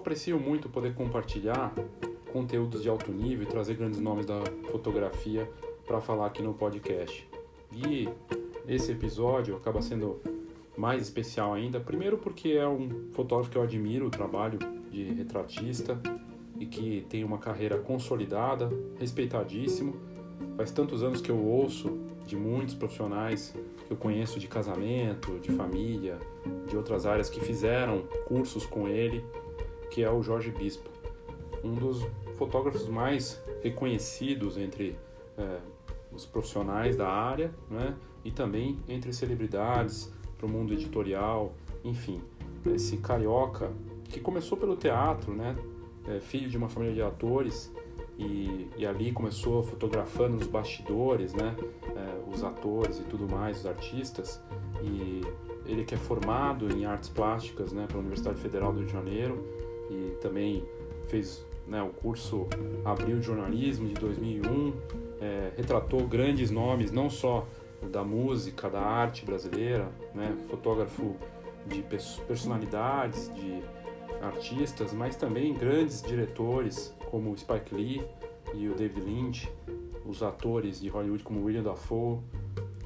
aprecio muito poder compartilhar conteúdos de alto nível e trazer grandes nomes da fotografia para falar aqui no podcast. E esse episódio acaba sendo mais especial ainda, primeiro porque é um fotógrafo que eu admiro o trabalho de retratista e que tem uma carreira consolidada, respeitadíssimo. Faz tantos anos que eu ouço de muitos profissionais que eu conheço de casamento, de família, de outras áreas que fizeram cursos com ele, que é o Jorge Bispo, um dos fotógrafos mais reconhecidos entre é, os profissionais da área, né? E também entre celebridades, para o mundo editorial, enfim, esse carioca que começou pelo teatro, né? É, filho de uma família de atores e, e ali começou fotografando os bastidores, né? É, os atores e tudo mais, os artistas. E ele que é formado em artes plásticas, né? Pela Universidade Federal do Rio de Janeiro também fez né, o curso Abril de Jornalismo de 2001, é, retratou grandes nomes, não só da música, da arte brasileira, né? fotógrafo de personalidades, de artistas, mas também grandes diretores como Spike Lee e o David Lynch, os atores de Hollywood como William Dafoe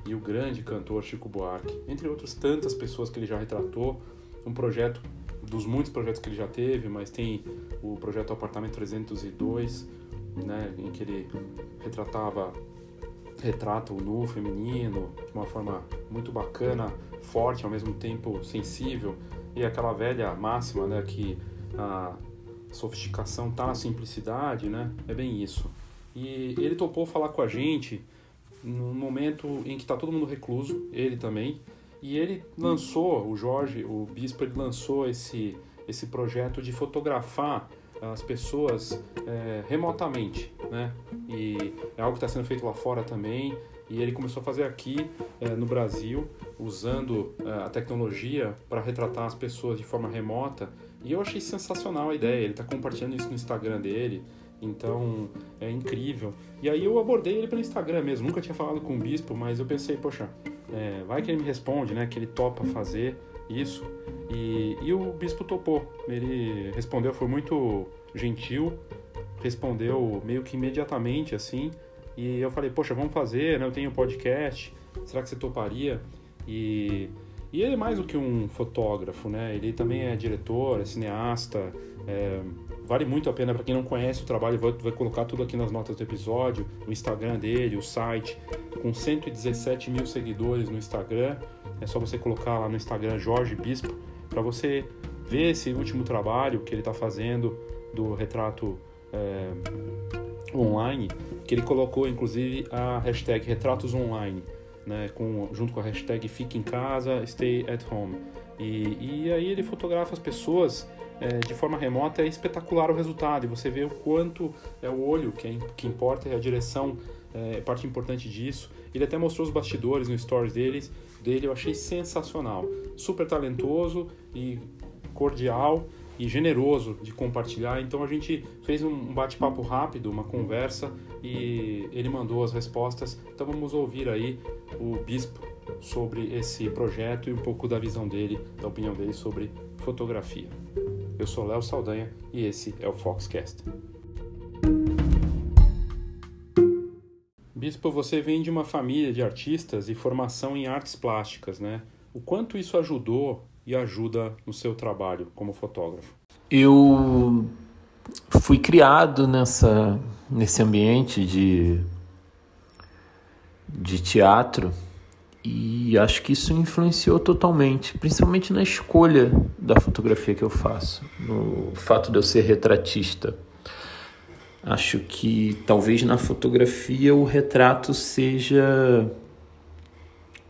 e o grande cantor Chico Buarque, entre outras tantas pessoas que ele já retratou. Um projeto dos muitos projetos que ele já teve, mas tem o projeto Apartamento 302, né, em que ele retratava retrata o nu feminino de uma forma muito bacana, forte, ao mesmo tempo sensível, e aquela velha máxima, né, que a sofisticação está na simplicidade, né? É bem isso. E ele topou falar com a gente no momento em que está todo mundo recluso, ele também, e ele lançou, o Jorge, o bispo, ele lançou esse, esse projeto de fotografar as pessoas é, remotamente, né? E é algo que está sendo feito lá fora também. E ele começou a fazer aqui é, no Brasil, usando é, a tecnologia para retratar as pessoas de forma remota. E eu achei sensacional a ideia. Ele está compartilhando isso no Instagram dele. Então é incrível. E aí eu abordei ele pelo Instagram mesmo. Nunca tinha falado com o bispo, mas eu pensei, poxa, é, vai que ele me responde, né? Que ele topa fazer isso. E, e o bispo topou. Ele respondeu, foi muito gentil, respondeu meio que imediatamente assim. E eu falei, poxa, vamos fazer, né? Eu tenho podcast, será que você toparia? E, e ele é mais do que um fotógrafo, né? Ele também é diretor, é cineasta. É, vale muito a pena para quem não conhece o trabalho, vai, vai colocar tudo aqui nas notas do episódio, o Instagram dele, o site, com 117 mil seguidores no Instagram. É só você colocar lá no Instagram Jorge Bispo para você ver esse último trabalho que ele está fazendo do retrato é, online, que ele colocou inclusive a hashtag retratos online, né, com, junto com a hashtag fique em casa, stay at home. E, e aí ele fotografa as pessoas é, de forma remota, é espetacular o resultado, e você vê o quanto é o olho que, é, que importa, é a direção é parte importante disso. Ele até mostrou os bastidores no stories deles, dele, eu achei sensacional. Super talentoso e cordial e generoso de compartilhar. Então a gente fez um bate-papo rápido, uma conversa e ele mandou as respostas. Então vamos ouvir aí o bispo sobre esse projeto e um pouco da visão dele, da opinião dele sobre fotografia. Eu sou Léo Saldanha e esse é o Foxcast. Bispo, você vem de uma família de artistas e formação em artes plásticas, né? O quanto isso ajudou e ajuda no seu trabalho como fotógrafo? Eu fui criado nessa, nesse ambiente de, de teatro e acho que isso influenciou totalmente, principalmente na escolha da fotografia que eu faço, no fato de eu ser retratista. Acho que talvez na fotografia o retrato seja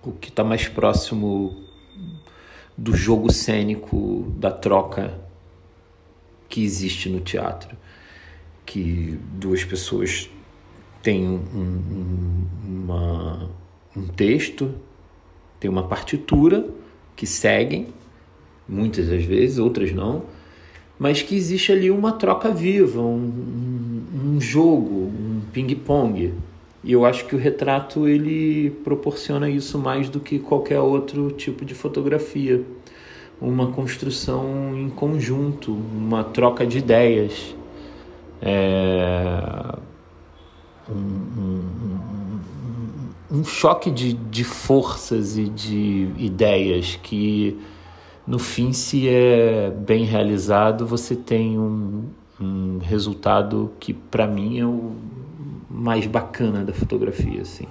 o que está mais próximo do jogo cênico, da troca que existe no teatro. Que duas pessoas têm um, um, uma, um texto, tem uma partitura que seguem, muitas das vezes, outras não, mas que existe ali uma troca viva, um, um jogo, um ping-pong. E eu acho que o retrato ele proporciona isso mais do que qualquer outro tipo de fotografia, uma construção em conjunto, uma troca de ideias. É, um, um, choque de, de forças e de ideias que, no fim, se é bem realizado, você tem um, um resultado que, para mim, é o mais bacana da fotografia. Assim.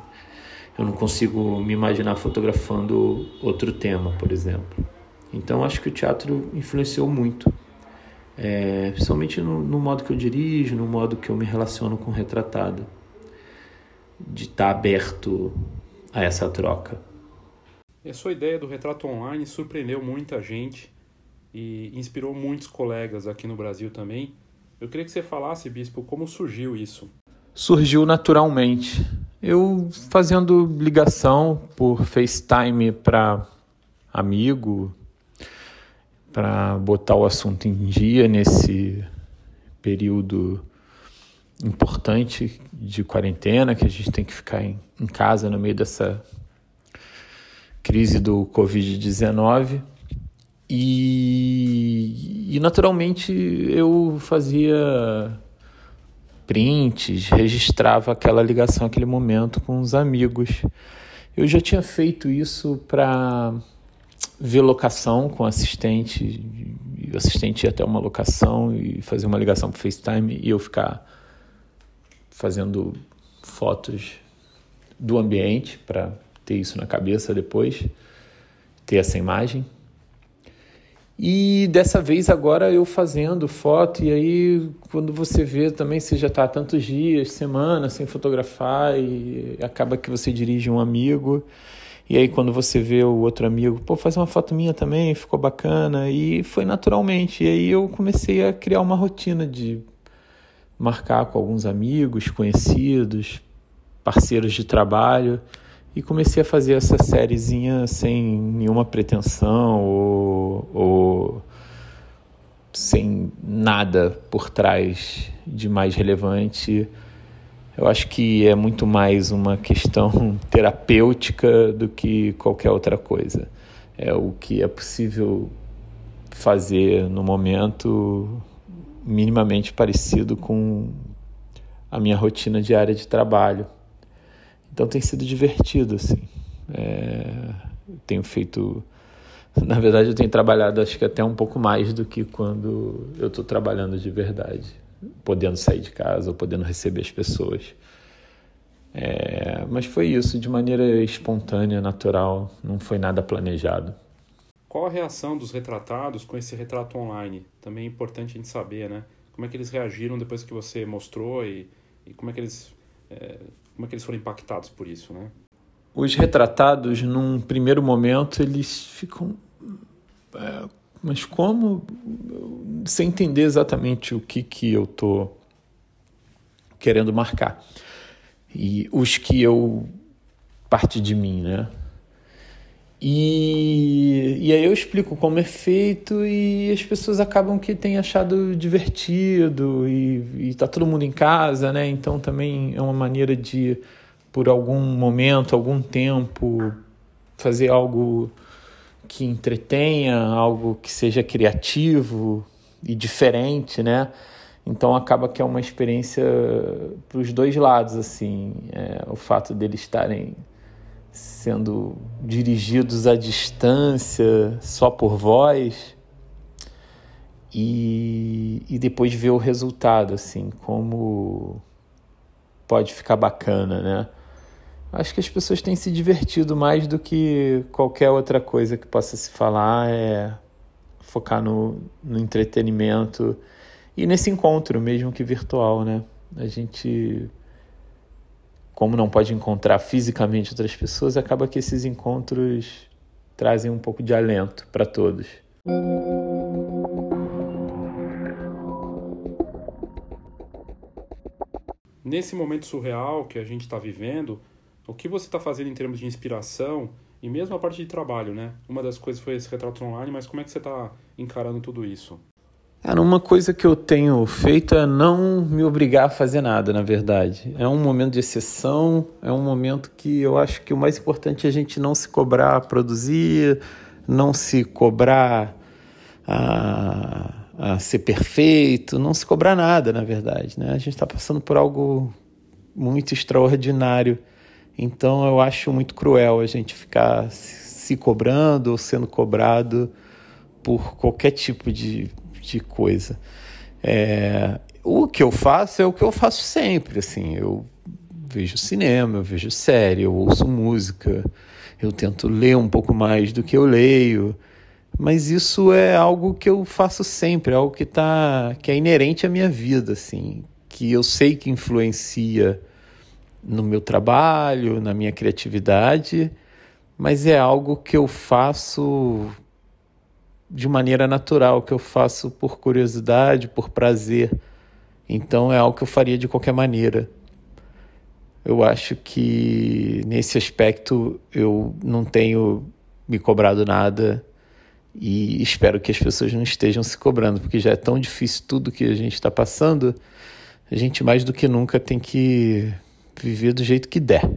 Eu não consigo me imaginar fotografando outro tema, por exemplo. Então acho que o teatro influenciou muito, é, principalmente no, no, modo que eu dirijo, no modo que eu me relaciono com o retratado, de estar tá aberto a essa troca. A sua ideia do retrato online surpreendeu muita gente e inspirou muitos colegas aqui no Brasil também. Eu queria que você falasse, Bispo, como surgiu isso. Surgiu naturalmente. Eu fazendo ligação por FaceTime para amigo, para botar o assunto em dia nesse período importante de quarentena, que a gente tem que ficar em, em casa no meio dessa crise do Covid-19. E, e naturalmente eu fazia prints, registrava aquela ligação, aquele momento com os amigos. Eu já tinha feito isso para ver locação com assistente, o assistente ia até uma locação e fazer uma ligação para FaceTime e eu ficar fazendo fotos do ambiente para ter isso na cabeça depois, ter essa imagem. E dessa vez agora eu fazendo foto, e aí quando você vê também você já está tantos dias, semanas sem fotografar, e acaba que você dirige um amigo. E aí quando você vê o outro amigo, pô, faz uma foto minha também, ficou bacana. E foi naturalmente. E aí eu comecei a criar uma rotina de marcar com alguns amigos, conhecidos, parceiros de trabalho. E comecei a fazer essa sériezinha sem nenhuma pretensão ou, ou sem nada por trás de mais relevante eu acho que é muito mais uma questão terapêutica do que qualquer outra coisa. É o que é possível fazer no momento minimamente parecido com a minha rotina diária de trabalho. Então tem sido divertido, assim. É, tenho feito. Na verdade, eu tenho trabalhado acho que até um pouco mais do que quando eu estou trabalhando de verdade podendo sair de casa ou podendo receber as pessoas. É, mas foi isso, de maneira espontânea, natural, não foi nada planejado. Qual a reação dos retratados com esse retrato online? Também é importante a gente saber, né? Como é que eles reagiram depois que você mostrou e, e como, é que eles, é, como é que eles foram impactados por isso, né? Os retratados, num primeiro momento, eles ficam é, mas como sem entender exatamente o que, que eu tô querendo marcar. E os que eu parte de mim, né? E, e aí eu explico como é feito e as pessoas acabam que têm achado divertido e, e tá todo mundo em casa, né? Então também é uma maneira de, por algum momento, algum tempo, fazer algo que entretenha, algo que seja criativo e diferente, né? Então acaba que é uma experiência para os dois lados, assim, é, o fato deles estarem sendo dirigidos à distância, só por voz, e, e depois ver o resultado, assim, como pode ficar bacana, né? acho que as pessoas têm se divertido mais do que qualquer outra coisa que possa se falar, é focar no, no entretenimento e nesse encontro, mesmo que virtual, né? A gente, como não pode encontrar fisicamente outras pessoas, acaba que esses encontros trazem um pouco de alento para todos. Nesse momento surreal que a gente está vivendo, o que você está fazendo em termos de inspiração e mesmo a parte de trabalho, né? Uma das coisas foi esse retrato online, mas como é que você está encarando tudo isso? Cara, uma coisa que eu tenho feito é não me obrigar a fazer nada, na verdade. É um momento de exceção, é um momento que eu acho que o mais importante é a gente não se cobrar a produzir, não se cobrar a, a ser perfeito, não se cobrar nada, na verdade. Né? A gente está passando por algo muito extraordinário. Então eu acho muito cruel a gente ficar se cobrando ou sendo cobrado por qualquer tipo de, de coisa. É, o que eu faço é o que eu faço sempre, assim, eu vejo cinema, eu vejo série, eu ouço música, eu tento ler um pouco mais do que eu leio, mas isso é algo que eu faço sempre, é algo que tá, que é inerente à minha vida, assim, que eu sei que influencia no meu trabalho, na minha criatividade, mas é algo que eu faço de maneira natural, que eu faço por curiosidade, por prazer. Então é algo que eu faria de qualquer maneira. Eu acho que nesse aspecto eu não tenho me cobrado nada e espero que as pessoas não estejam se cobrando, porque já é tão difícil tudo que a gente está passando. A gente mais do que nunca tem que viver do jeito que der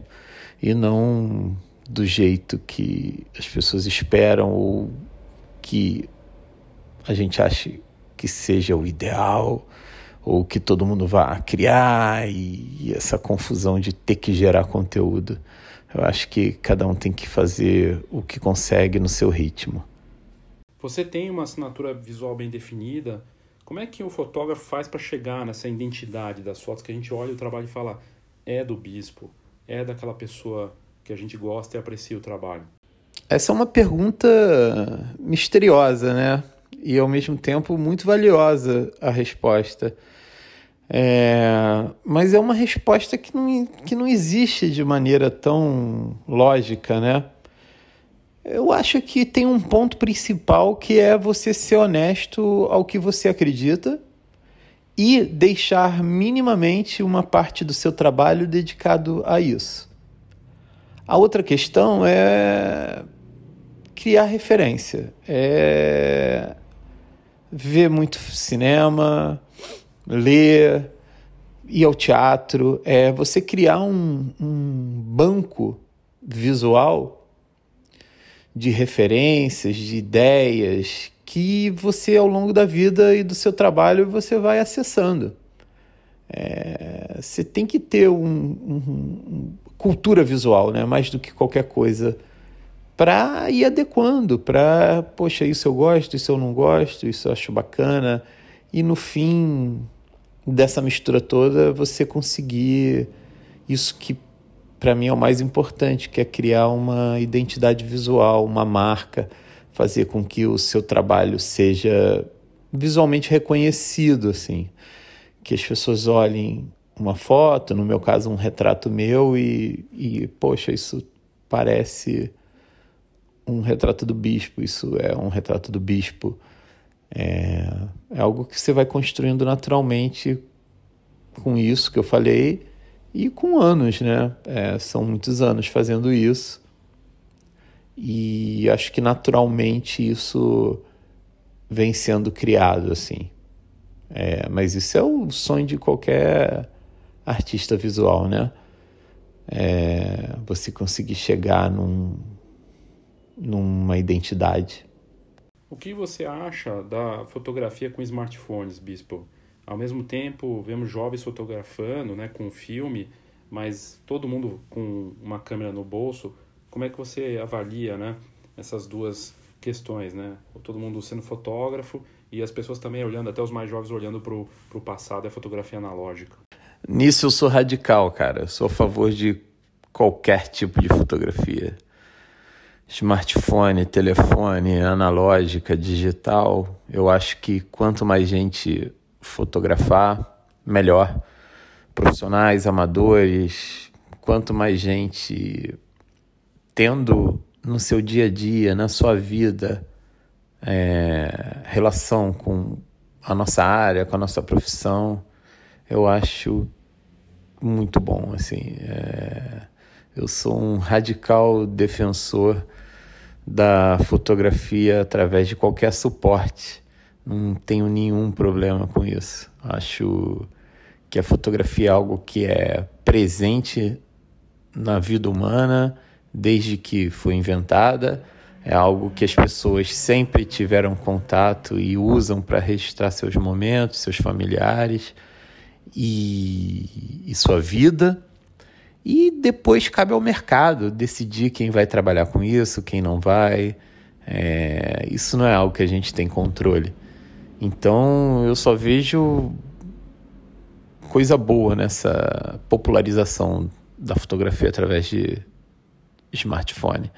e não do jeito que as pessoas esperam ou que a gente acha que seja o ideal ou que todo mundo vá criar e, essa confusão de ter que gerar conteúdo. Eu acho que cada um tem que fazer o que consegue no seu ritmo. Você tem uma assinatura visual bem definida. Como é que o fotógrafo faz para chegar nessa identidade das fotos que a gente olha o trabalho e fala é do bispo, é daquela pessoa que a gente gosta e aprecia o trabalho? Essa é uma pergunta misteriosa, né? E ao mesmo tempo muito valiosa a resposta. É, mas é uma resposta que não, que não existe de maneira tão lógica, né? Eu acho que tem um ponto principal que é você ser honesto ao que você acredita e deixar minimamente uma parte do seu trabalho dedicado a isso. A outra questão é criar referência, é ver muito cinema, ler, ir ao teatro, é você criar um, um banco visual de referências, de ideias que você ao longo da vida e do seu trabalho você vai acessando. É, você tem que ter um, um, um, cultura visual, né? mais do que qualquer coisa, para ir adequando, para, poxa, isso eu gosto, isso eu não gosto, isso eu acho bacana, e no fim dessa mistura toda você conseguir isso que para mim é o mais importante, que é criar uma identidade visual, uma marca, fazer com que o seu trabalho seja visualmente reconhecido, assim, que as pessoas olhem uma foto, no meu caso um retrato meu e, e poxa, isso parece um retrato do bispo, isso é um retrato do bispo. É, é algo que você vai construindo naturalmente com isso que eu falei e com anos, né? É, são muitos anos fazendo isso e acho que naturalmente isso vem sendo criado assim. É, mas isso é o sonho de qualquer artista visual, né? É, você conseguir chegar num, numa identidade. O que você acha da fotografia com smartphones, Bispo? Ao mesmo tempo, vemos jovens fotografando, né, com filme, mas todo mundo com uma câmera no bolso. Como é que você avalia, né, essas duas questões, né? Todo mundo sendo fotógrafo e as pessoas também olhando, até os mais jovens olhando para o passado a fotografia analógica. Nisso eu sou radical, cara. Eu sou a favor de qualquer tipo de fotografia. Smartphone, telefone, analógica, digital. Eu acho que quanto mais gente fotografar, melhor. Profissionais, amadores, quanto mais gente tendo no seu dia a dia, na sua vida, é, relação com a nossa área, com a nossa profissão, eu acho muito bom. Assim, é, eu sou um radical defensor da fotografia através de qualquer suporte não tenho nenhum problema com isso. Acho que a fotografia é algo que é presente na vida humana desde que foi inventada. é algo que as pessoas sempre tiveram contato e usam para registrar seus momentos, seus familiares e, e sua vida. E depois cabe ao mercado decidir quem vai trabalhar com isso, quem não vai. É, isso não é algo que a gente tem controle. Então eu só vejo coisa boa nessa popularização da fotografia através de smartphone.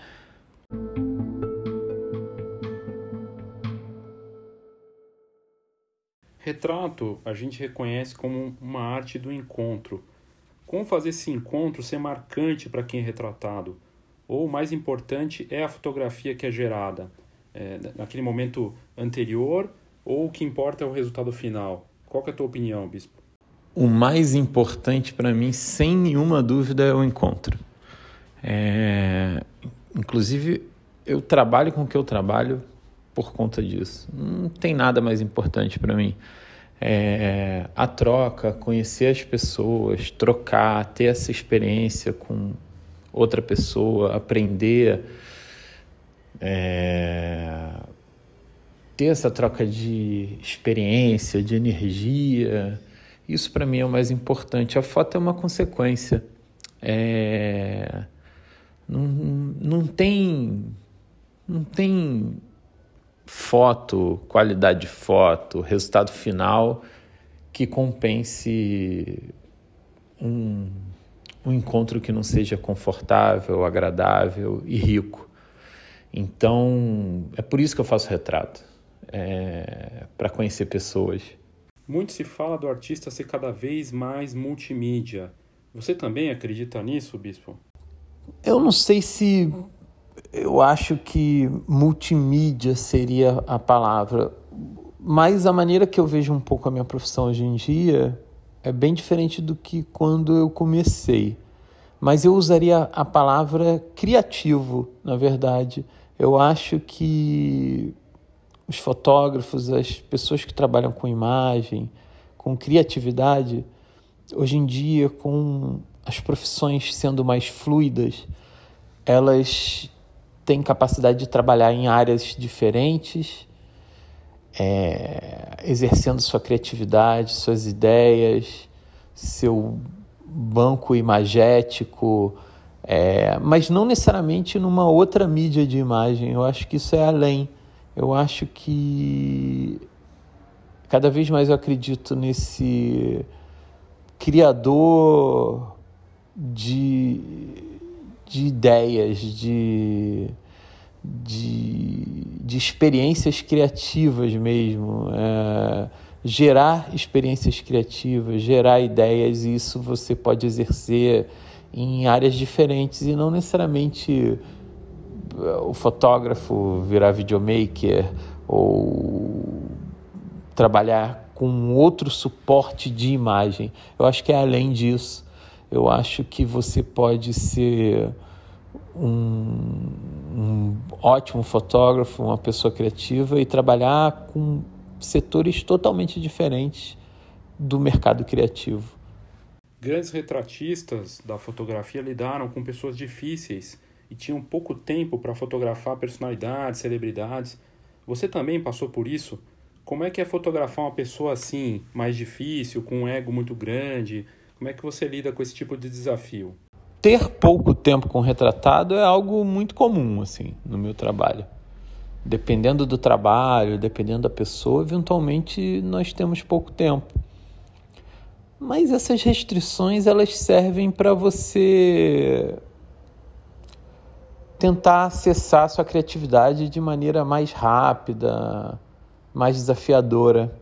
Retrato a gente reconhece como uma arte do encontro. Como fazer esse encontro ser marcante para quem é retratado? Ou, mais importante, é a fotografia que é gerada? É, naquele momento anterior ou o que importa é o resultado final? Qual é a tua opinião, Bispo? O mais importante para mim, sem nenhuma dúvida, é o encontro. É... Inclusive, eu trabalho com o que eu trabalho por conta disso. Não tem nada mais importante para mim. É... a troca, conhecer as pessoas, trocar, ter essa experiência com outra pessoa, aprender. É ter essa troca de experiência, de energia, isso para mim é o mais importante. A foto é uma consequência. É... Não, não tem não tem foto, qualidade de foto, resultado final que compense um, um encontro que não seja confortável, agradável e rico. Então, é por isso que eu faço retrato é, para conhecer pessoas. Muito se fala do artista ser cada vez mais multimídia. Você também acredita nisso, Bispo? Eu não sei se eu acho que multimídia seria a palavra, mas a maneira que eu vejo um pouco a minha profissão hoje em dia é bem diferente do que quando eu comecei. Mas eu usaria a palavra criativo, na verdade. Eu acho que os fotógrafos, as pessoas que trabalham com imagem, com criatividade, hoje em dia, com as profissões sendo mais fluidas, elas têm capacidade de trabalhar em áreas diferentes, é, exercendo sua criatividade, suas ideias, seu banco imagético, é, mas não necessariamente numa outra mídia de imagem. Eu acho que isso é além eu acho que cada vez mais eu acredito nesse criador de, de ideias, de, de, de experiências criativas mesmo. É, gerar experiências criativas, gerar ideias, e isso você pode exercer em áreas diferentes e não necessariamente o fotógrafo virar videomaker ou trabalhar com outro suporte de imagem. Eu acho que é além disso. Eu acho que você pode ser um, um ótimo fotógrafo, uma pessoa criativa e trabalhar com setores totalmente diferentes do mercado criativo. Grandes retratistas da fotografia lidaram com pessoas difíceis e tinham pouco tempo para fotografar personalidades, celebridades. Você também passou por isso? Como é que é fotografar uma pessoa assim, mais difícil, com um ego muito grande? Como é que você lida com esse tipo de desafio? Ter pouco tempo com retratado é algo muito comum assim no meu trabalho. Dependendo do trabalho, dependendo da pessoa, eventualmente nós temos pouco tempo. Mas essas restrições elas servem para você tentar acessar sua criatividade de maneira mais rápida, mais desafiadora.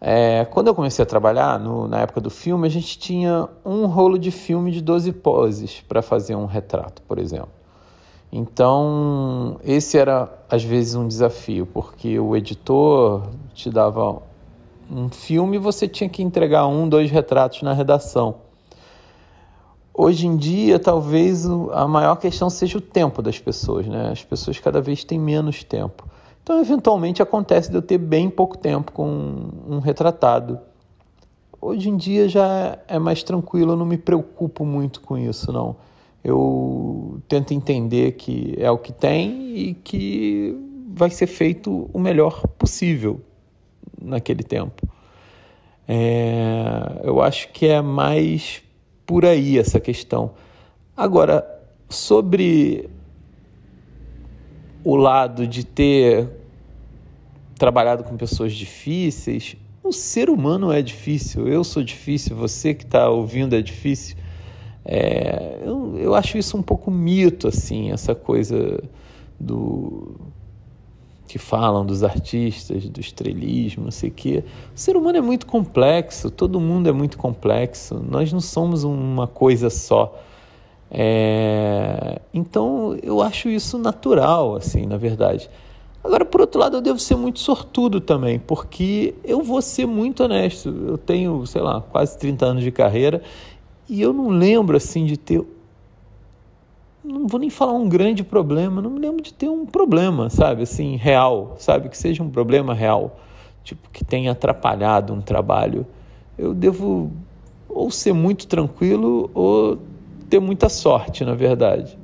É, quando eu comecei a trabalhar, no, na época do filme, a gente tinha um rolo de filme de 12 poses para fazer um retrato, por exemplo. Então, esse era às vezes um desafio, porque o editor te dava um filme e você tinha que entregar um, dois retratos na redação hoje em dia, talvez a maior questão seja o tempo das pessoas, né? As pessoas cada vez têm menos tempo. Então, eventualmente, acontece de eu ter bem pouco tempo com um retratado. Hoje em dia já é mais tranquilo, eu não me preocupo muito com isso, não. eu tento entender que é o que tem e que vai ser feito o melhor possível naquele tempo. É, eu acho que é mais por aí essa questão. Agora, sobre o lado de ter trabalhado com pessoas difíceis, o ser humano é difícil, eu sou difícil, você que está ouvindo é difícil. É, eu, eu acho isso um pouco mito, assim, essa coisa do que falam dos artistas, do estrelismo, não sei o quê. O ser humano é muito complexo, todo mundo é muito complexo, nós não somos uma coisa só. É... Então eu acho isso natural, assim, na verdade. Agora, por outro lado, eu devo ser muito sortudo também, porque eu vou ser muito honesto. Eu tenho, sei lá, quase 30 anos de carreira e eu não lembro, assim, de ter não vou nem falar um grande problema, não me lembro de ter um problema, sabe, assim, real, sabe, que seja um problema real, tipo, que tenha atrapalhado um trabalho. Eu devo ou ser muito tranquilo ou ter muita sorte, na verdade.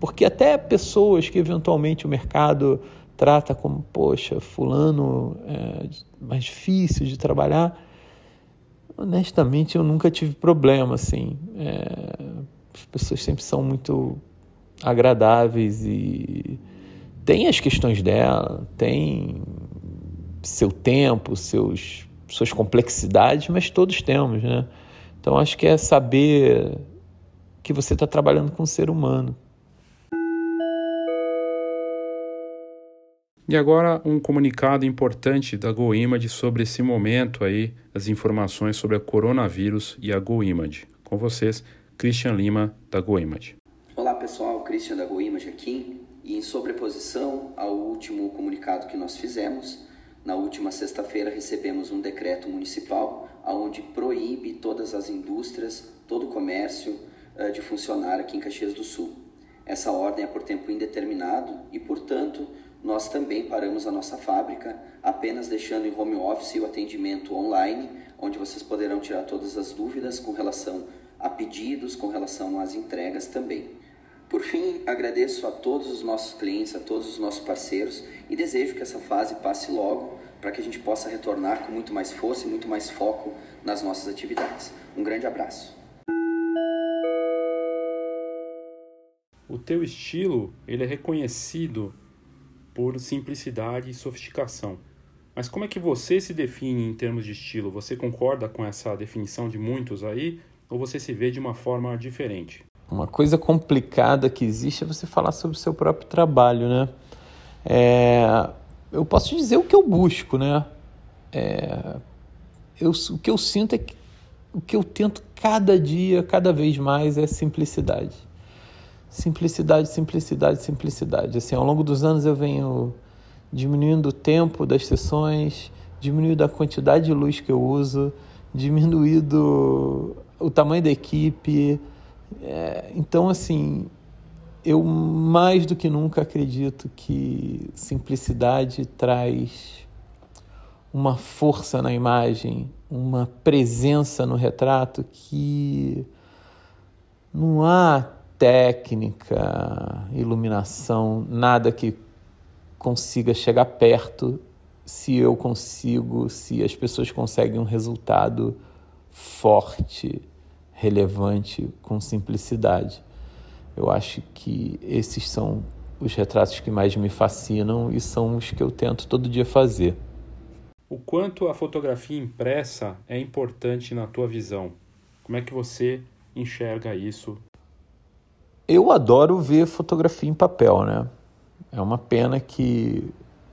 Porque até pessoas que eventualmente o mercado trata como, poxa, fulano é mais difícil de trabalhar, honestamente eu nunca tive problema, assim. É, as pessoas sempre são muito agradáveis e tem as questões dela, tem seu tempo, seus, suas complexidades, mas todos temos, né? Então acho que é saber que você está trabalhando com um ser humano. E agora um comunicado importante da GoImage sobre esse momento aí, as informações sobre a coronavírus e a GoImage. Com vocês, Christian Lima, da GoImage. Olá pessoal, Christian da GoImage aqui e em sobreposição ao último comunicado que nós fizemos, na última sexta-feira recebemos um decreto municipal onde proíbe todas as indústrias, todo o comércio uh, de funcionar aqui em Caxias do Sul. Essa ordem é por tempo indeterminado e, portanto, nós também paramos a nossa fábrica, apenas deixando em home office o atendimento online, onde vocês poderão tirar todas as dúvidas com relação a pedidos, com relação às entregas também. Por fim, agradeço a todos os nossos clientes, a todos os nossos parceiros e desejo que essa fase passe logo para que a gente possa retornar com muito mais força e muito mais foco nas nossas atividades. Um grande abraço. O teu estilo, ele é reconhecido por simplicidade e sofisticação. Mas como é que você se define em termos de estilo? Você concorda com essa definição de muitos aí ou você se vê de uma forma diferente? Uma coisa complicada que existe é você falar sobre o seu próprio trabalho, né? É, eu posso dizer o que eu busco, né? É, eu, o que eu sinto é que o que eu tento cada dia, cada vez mais, é simplicidade. Simplicidade, simplicidade, simplicidade. Assim, ao longo dos anos eu venho diminuindo o tempo das sessões, diminuindo a quantidade de luz que eu uso, diminuindo o tamanho da equipe, é, então, assim, eu mais do que nunca acredito que simplicidade traz uma força na imagem, uma presença no retrato que não há técnica, iluminação, nada que consiga chegar perto se eu consigo, se as pessoas conseguem um resultado forte relevante com simplicidade. Eu acho que esses são os retratos que mais me fascinam e são os que eu tento todo dia fazer. O quanto a fotografia impressa é importante na tua visão? Como é que você enxerga isso? Eu adoro ver fotografia em papel, né? É uma pena que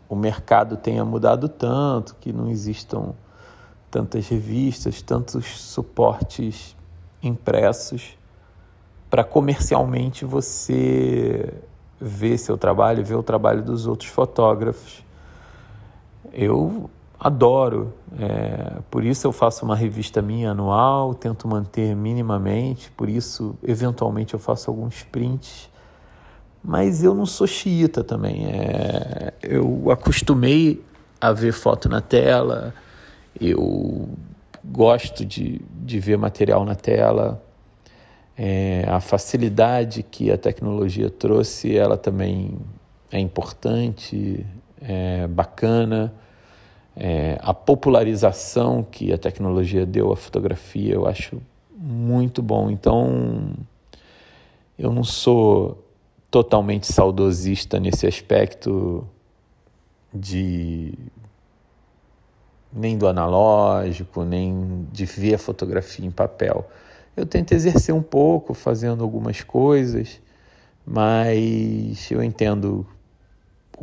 o mercado tenha mudado tanto, que não existam tantas revistas, tantos suportes impressos para comercialmente você ver seu trabalho, ver o trabalho dos outros fotógrafos. Eu adoro, é, por isso eu faço uma revista minha anual, tento manter minimamente, por isso eventualmente eu faço alguns prints, mas eu não sou xiita também. É, eu acostumei a ver foto na tela, eu gosto de, de ver material na tela. É, a facilidade que a tecnologia trouxe, ela também é importante, é bacana. É, a popularização que a tecnologia deu à fotografia, eu acho muito bom. Então, eu não sou totalmente saudosista nesse aspecto de nem do analógico, nem de ver a fotografia em papel. Eu tento exercer um pouco, fazendo algumas coisas, mas eu entendo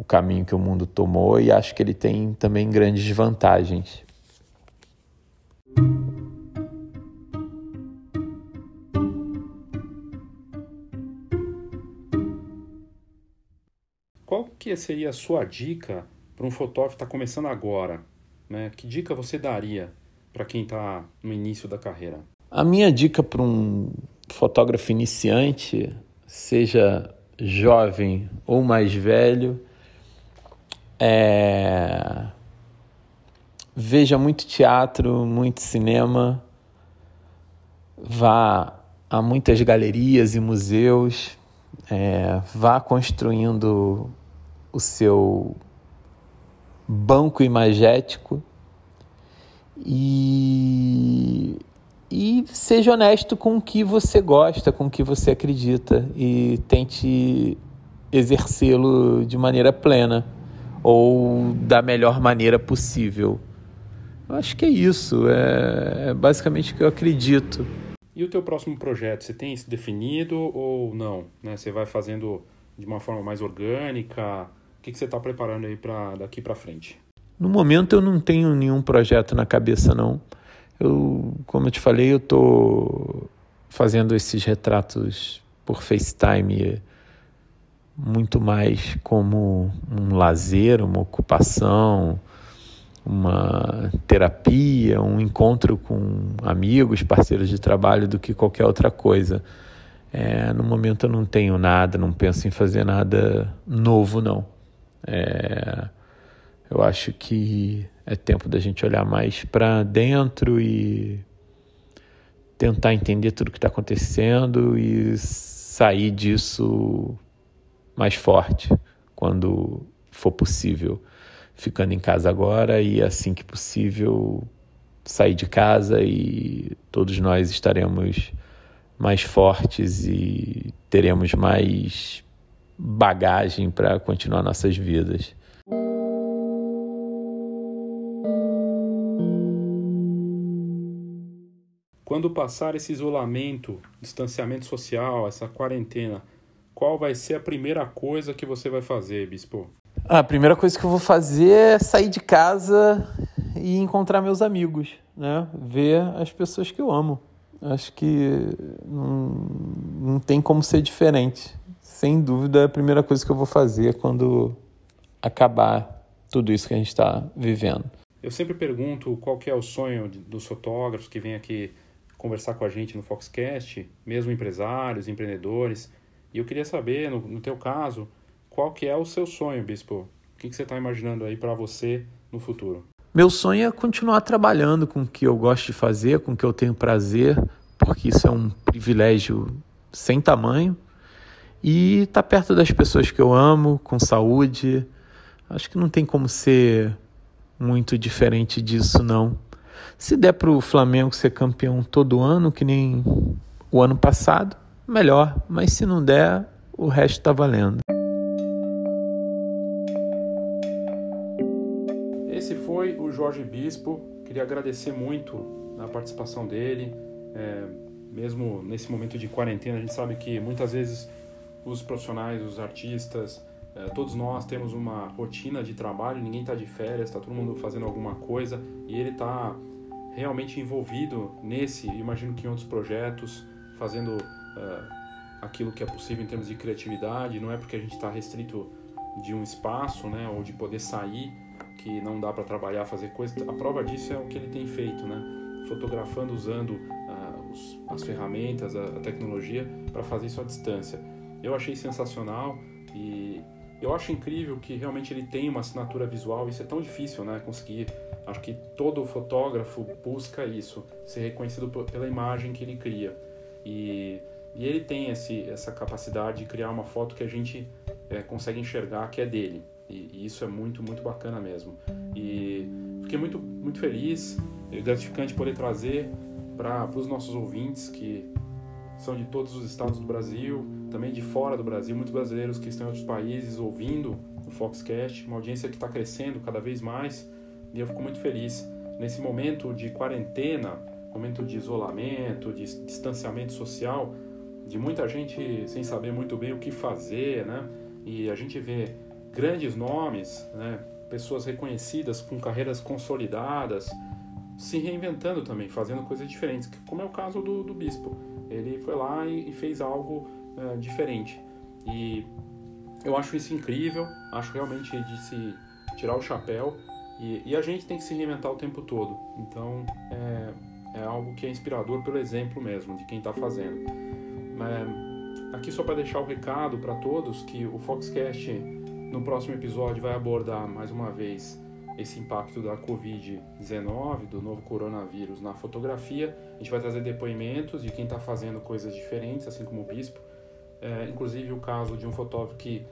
o caminho que o mundo tomou e acho que ele tem também grandes vantagens. Qual que seria a sua dica para um fotógrafo que está começando agora? Né? Que dica você daria para quem está no início da carreira? A minha dica para um fotógrafo iniciante, seja jovem ou mais velho, é... veja muito teatro, muito cinema, vá a muitas galerias e museus, é... vá construindo o seu banco imagético e, e seja honesto com o que você gosta, com o que você acredita e tente exercê-lo de maneira plena ou da melhor maneira possível. Eu acho que é isso, é, é basicamente o que eu acredito. E o teu próximo projeto, você tem isso definido ou não? Né? Você vai fazendo de uma forma mais orgânica? O que, que você está preparando aí para daqui para frente? No momento eu não tenho nenhum projeto na cabeça não. Eu, como eu te falei, eu estou fazendo esses retratos por FaceTime muito mais como um lazer, uma ocupação, uma terapia, um encontro com amigos, parceiros de trabalho do que qualquer outra coisa. É, no momento eu não tenho nada, não penso em fazer nada novo, não. É, eu acho que é tempo da gente olhar mais para dentro e tentar entender tudo o que está acontecendo e sair disso mais forte quando for possível. Ficando em casa agora e assim que possível sair de casa e todos nós estaremos mais fortes e teremos mais bagagem para continuar nossas vidas. Quando passar esse isolamento, distanciamento social, essa quarentena, qual vai ser a primeira coisa que você vai fazer, Bispo? A primeira coisa que eu vou fazer é sair de casa e encontrar meus amigos, né? Ver as pessoas que eu amo. Acho que não, não tem como ser diferente sem dúvida, é a primeira coisa que eu vou fazer quando acabar tudo isso que a gente está vivendo. Eu sempre pergunto qual que é o sonho dos fotógrafos que vêm aqui conversar com a gente no Foxcast, mesmo empresários, empreendedores. E eu queria saber, no, no teu caso, qual que é o seu sonho, Bispo? O que, que você está imaginando aí para você no futuro? Meu sonho é continuar trabalhando com o que eu gosto de fazer, com o que eu tenho prazer, porque isso é um privilégio sem tamanho e estar tá perto das pessoas que eu amo, com saúde. Acho que não tem como ser muito diferente disso, não. Se der para o Flamengo ser campeão todo ano, que nem o ano passado, melhor. Mas se não der, o resto está valendo. Esse foi o Jorge Bispo. Queria agradecer muito a participação dele. É, mesmo nesse momento de quarentena, a gente sabe que muitas vezes os profissionais, os artistas, eh, todos nós temos uma rotina de trabalho, ninguém está de férias, está todo mundo fazendo alguma coisa e ele está realmente envolvido nesse, imagino que em outros projetos, fazendo uh, aquilo que é possível em termos de criatividade. Não é porque a gente está restrito de um espaço, né, ou de poder sair que não dá para trabalhar, fazer coisas. A prova disso é o que ele tem feito, né, fotografando usando uh, os, as ferramentas, a, a tecnologia para fazer isso à distância. Eu achei sensacional e eu acho incrível que realmente ele tem uma assinatura visual. Isso é tão difícil, né? Conseguir. Acho que todo fotógrafo busca isso, ser reconhecido pela imagem que ele cria. E E ele tem esse, essa capacidade de criar uma foto que a gente é, consegue enxergar que é dele. E, e, isso é muito, muito bacana mesmo. E fiquei muito, muito feliz e gratificante poder trazer para os nossos ouvintes que são de todos os estados do Brasil, também de fora do Brasil, muitos brasileiros que estão em outros países ouvindo o Foxcast, uma audiência que está crescendo cada vez mais e eu fico muito feliz nesse momento de quarentena, momento de isolamento, de distanciamento social, de muita gente sem saber muito bem o que fazer, né? E a gente vê grandes nomes, né? Pessoas reconhecidas com carreiras consolidadas, se reinventando também, fazendo coisas diferentes, como é o caso do, do bispo. Ele foi lá e, e fez algo é, diferente. E eu acho isso incrível, acho realmente de se tirar o chapéu e, e a gente tem que se reinventar o tempo todo. Então é, é algo que é inspirador pelo exemplo mesmo de quem está fazendo. É, aqui só para deixar o recado para todos que o Foxcast no próximo episódio vai abordar mais uma vez esse impacto da Covid-19, do novo coronavírus na fotografia. A gente vai trazer depoimentos de quem está fazendo coisas diferentes, assim como o Bispo. É, inclusive o caso de um fotógrafo que,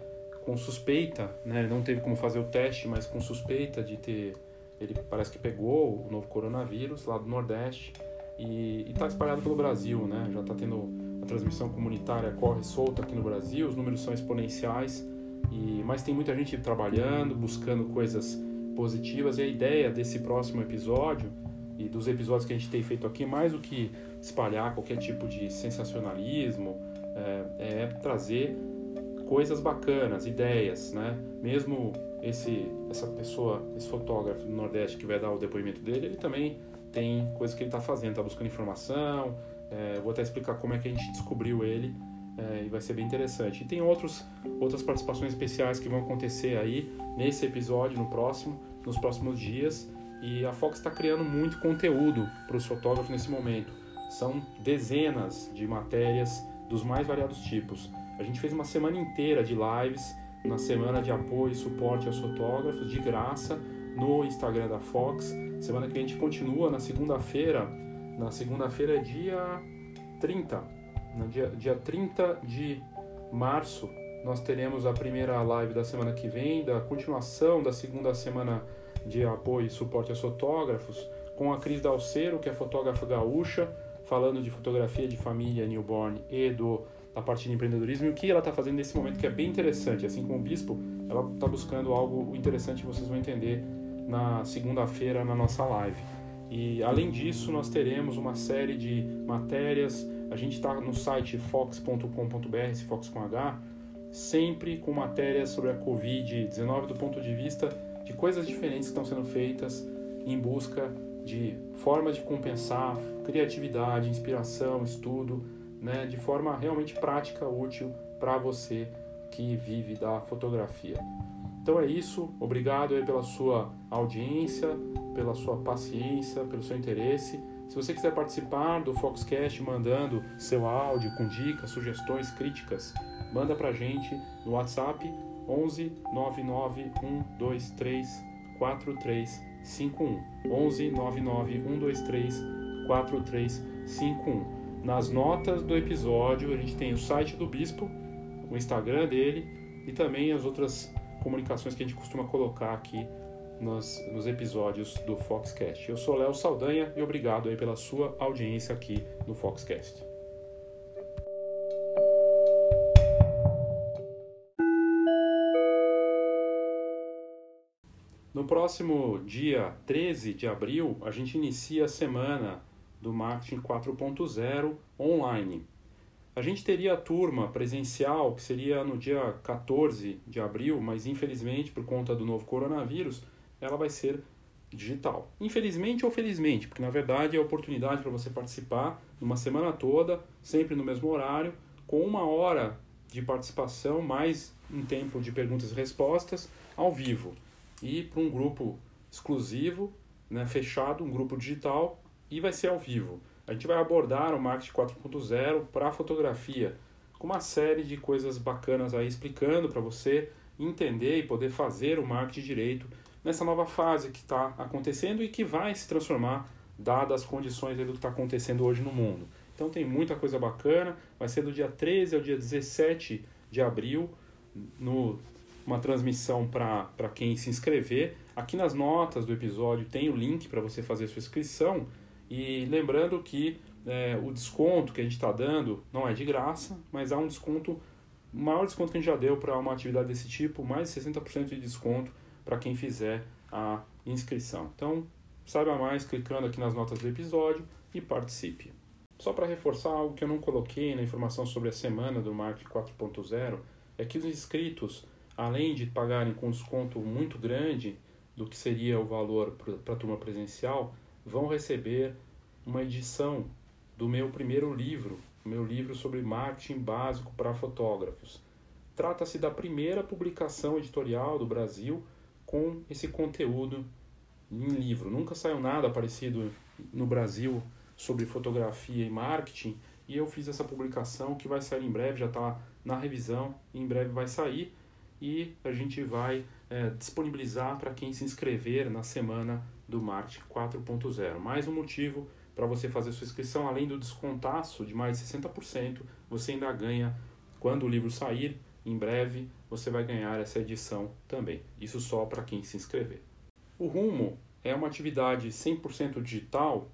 com suspeita, né, não teve como fazer o teste, mas com suspeita de ter. Ele parece que pegou o novo coronavírus lá do Nordeste e está espalhado pelo Brasil, né? Já está tendo transmissão comunitária corre solta aqui no Brasil, os números são exponenciais. E, mas tem muita gente trabalhando, buscando coisas positivas e a ideia desse próximo episódio e dos episódios que a gente tem feito aqui, mais do que espalhar qualquer tipo de sensacionalismo, é, é trazer coisas bacanas, ideias, né? Mesmo esse essa pessoa, esse fotógrafo do Nordeste que vai dar o depoimento dele, ele também tem coisas que ele está fazendo, está buscando informação. É, vou até explicar como é que a gente descobriu ele é, e vai ser bem interessante. E tem outros, outras participações especiais que vão acontecer aí nesse episódio, no próximo, nos próximos dias. E a Fox está criando muito conteúdo para os fotógrafos nesse momento. São dezenas de matérias dos mais variados tipos. A gente fez uma semana inteira de lives na semana de apoio e suporte aos fotógrafos, de graça, no Instagram da Fox. Semana que a gente continua na segunda-feira. Na segunda-feira é dia 30 no dia, dia 30 de março, nós teremos a primeira live da semana que vem, da continuação da segunda semana de apoio e suporte aos fotógrafos, com a Cris Dalceiro, que é fotógrafa gaúcha, falando de fotografia de família newborn e do, da parte de empreendedorismo e o que ela está fazendo nesse momento que é bem interessante. Assim como o Bispo, ela está buscando algo interessante vocês vão entender na segunda-feira na nossa live. E além disso, nós teremos uma série de matérias a gente está no site fox.com.br, Fox com H, sempre com matérias sobre a Covid-19 do ponto de vista de coisas diferentes que estão sendo feitas em busca de formas de compensar criatividade, inspiração, estudo, né, de forma realmente prática, útil para você que vive da fotografia. Então é isso, obrigado pela sua audiência, pela sua paciência, pelo seu interesse. Se você quiser participar do Foxcast mandando seu áudio com dicas, sugestões, críticas, manda pra gente no WhatsApp 11 99 123 4351. 11 99 123 4351. Nas notas do episódio, a gente tem o site do Bispo, o Instagram dele e também as outras comunicações que a gente costuma colocar aqui nos, nos episódios do Foxcast. Eu sou Léo Saldanha e obrigado aí pela sua audiência aqui no Foxcast. No próximo dia 13 de abril, a gente inicia a semana do Marketing 4.0 online. A gente teria a turma presencial, que seria no dia 14 de abril, mas infelizmente, por conta do novo coronavírus, ela vai ser digital. Infelizmente ou felizmente, porque na verdade é a oportunidade para você participar numa semana toda, sempre no mesmo horário, com uma hora de participação, mais um tempo de perguntas e respostas ao vivo. E para um grupo exclusivo, né, fechado, um grupo digital, e vai ser ao vivo. A gente vai abordar o marketing 4.0 para fotografia, com uma série de coisas bacanas aí explicando para você entender e poder fazer o marketing direito nessa nova fase que está acontecendo e que vai se transformar dadas as condições do que está acontecendo hoje no mundo. Então tem muita coisa bacana. Vai ser do dia 13 ao dia 17 de abril, no, uma transmissão para quem se inscrever. Aqui nas notas do episódio tem o link para você fazer sua inscrição. E lembrando que é, o desconto que a gente está dando não é de graça, mas há um desconto, maior desconto que a gente já deu para uma atividade desse tipo, mais de 60% de desconto para quem fizer a inscrição. Então, saiba mais clicando aqui nas notas do episódio e participe. Só para reforçar algo que eu não coloquei na informação sobre a semana do Marketing 4.0, é que os inscritos, além de pagarem com desconto muito grande do que seria o valor para a turma presencial, vão receber uma edição do meu primeiro livro, meu livro sobre marketing básico para fotógrafos. Trata-se da primeira publicação editorial do Brasil com esse conteúdo em livro. Nunca saiu nada parecido no Brasil sobre fotografia e marketing e eu fiz essa publicação que vai sair em breve, já está na revisão, em breve vai sair e a gente vai é, disponibilizar para quem se inscrever na semana do Marketing 4.0. Mais um motivo para você fazer sua inscrição, além do descontaço de mais de 60%, você ainda ganha, quando o livro sair, em breve, você vai ganhar essa edição também. Isso só para quem se inscrever. O Rumo é uma atividade 100% digital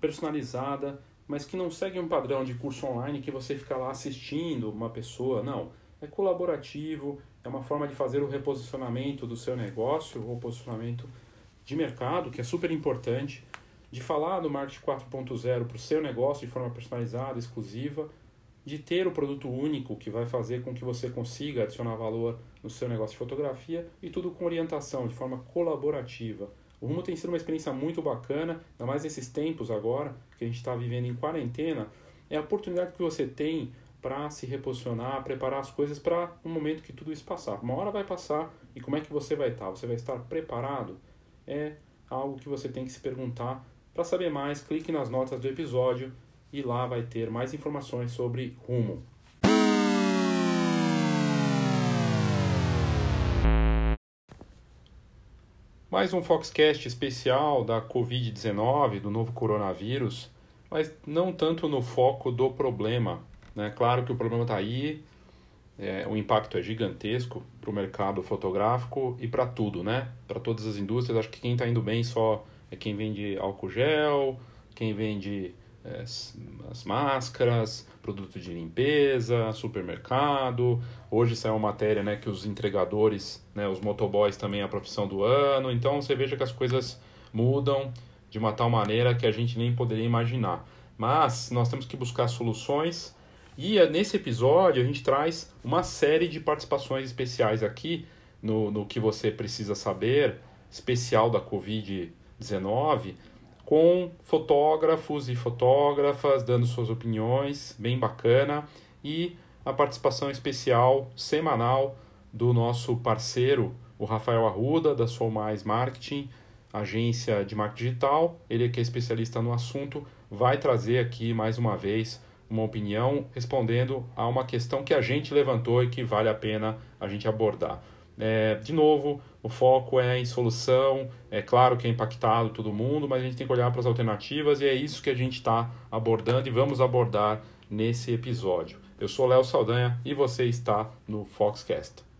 personalizada, mas que não segue um padrão de curso online que você fica lá assistindo uma pessoa, não. É colaborativo, é uma forma de fazer o reposicionamento do seu negócio, o posicionamento de mercado, que é super importante, de falar do marketing 4.0 para o seu negócio de forma personalizada, exclusiva, de ter o produto único que vai fazer com que você consiga adicionar valor no seu negócio de fotografia e tudo com orientação, de forma colaborativa o Rumo tem sido uma experiência muito bacana, ainda mais nesses tempos agora, que a gente está vivendo em quarentena. É a oportunidade que você tem para se reposicionar, preparar as coisas para um momento que tudo isso passar. Uma hora vai passar e como é que você vai estar? Tá? Você vai estar preparado? É algo que você tem que se perguntar. Para saber mais, clique nas notas do episódio e lá vai ter mais informações sobre Rumo. Mais um Foxcast especial da Covid-19, do novo coronavírus, mas não tanto no foco do problema. Né? Claro que o problema está aí, é, o impacto é gigantesco para o mercado fotográfico e para tudo, né? Para todas as indústrias. Acho que quem está indo bem só é quem vende álcool gel, quem vende é, as máscaras, produto de limpeza, supermercado. Hoje saiu uma matéria né, que os entregadores, né, os motoboys também é a profissão do ano. Então você veja que as coisas mudam de uma tal maneira que a gente nem poderia imaginar. Mas nós temos que buscar soluções e é, nesse episódio a gente traz uma série de participações especiais aqui no, no que você precisa saber, especial da Covid-19 com fotógrafos e fotógrafas dando suas opiniões, bem bacana, e a participação especial semanal do nosso parceiro, o Rafael Arruda, da Sou Mais Marketing, agência de marketing digital. Ele que é especialista no assunto, vai trazer aqui mais uma vez uma opinião respondendo a uma questão que a gente levantou e que vale a pena a gente abordar. É, de novo, o foco é em solução, é claro que é impactado todo mundo, mas a gente tem que olhar para as alternativas e é isso que a gente está abordando e vamos abordar nesse episódio. Eu sou Léo Saldanha e você está no Foxcast.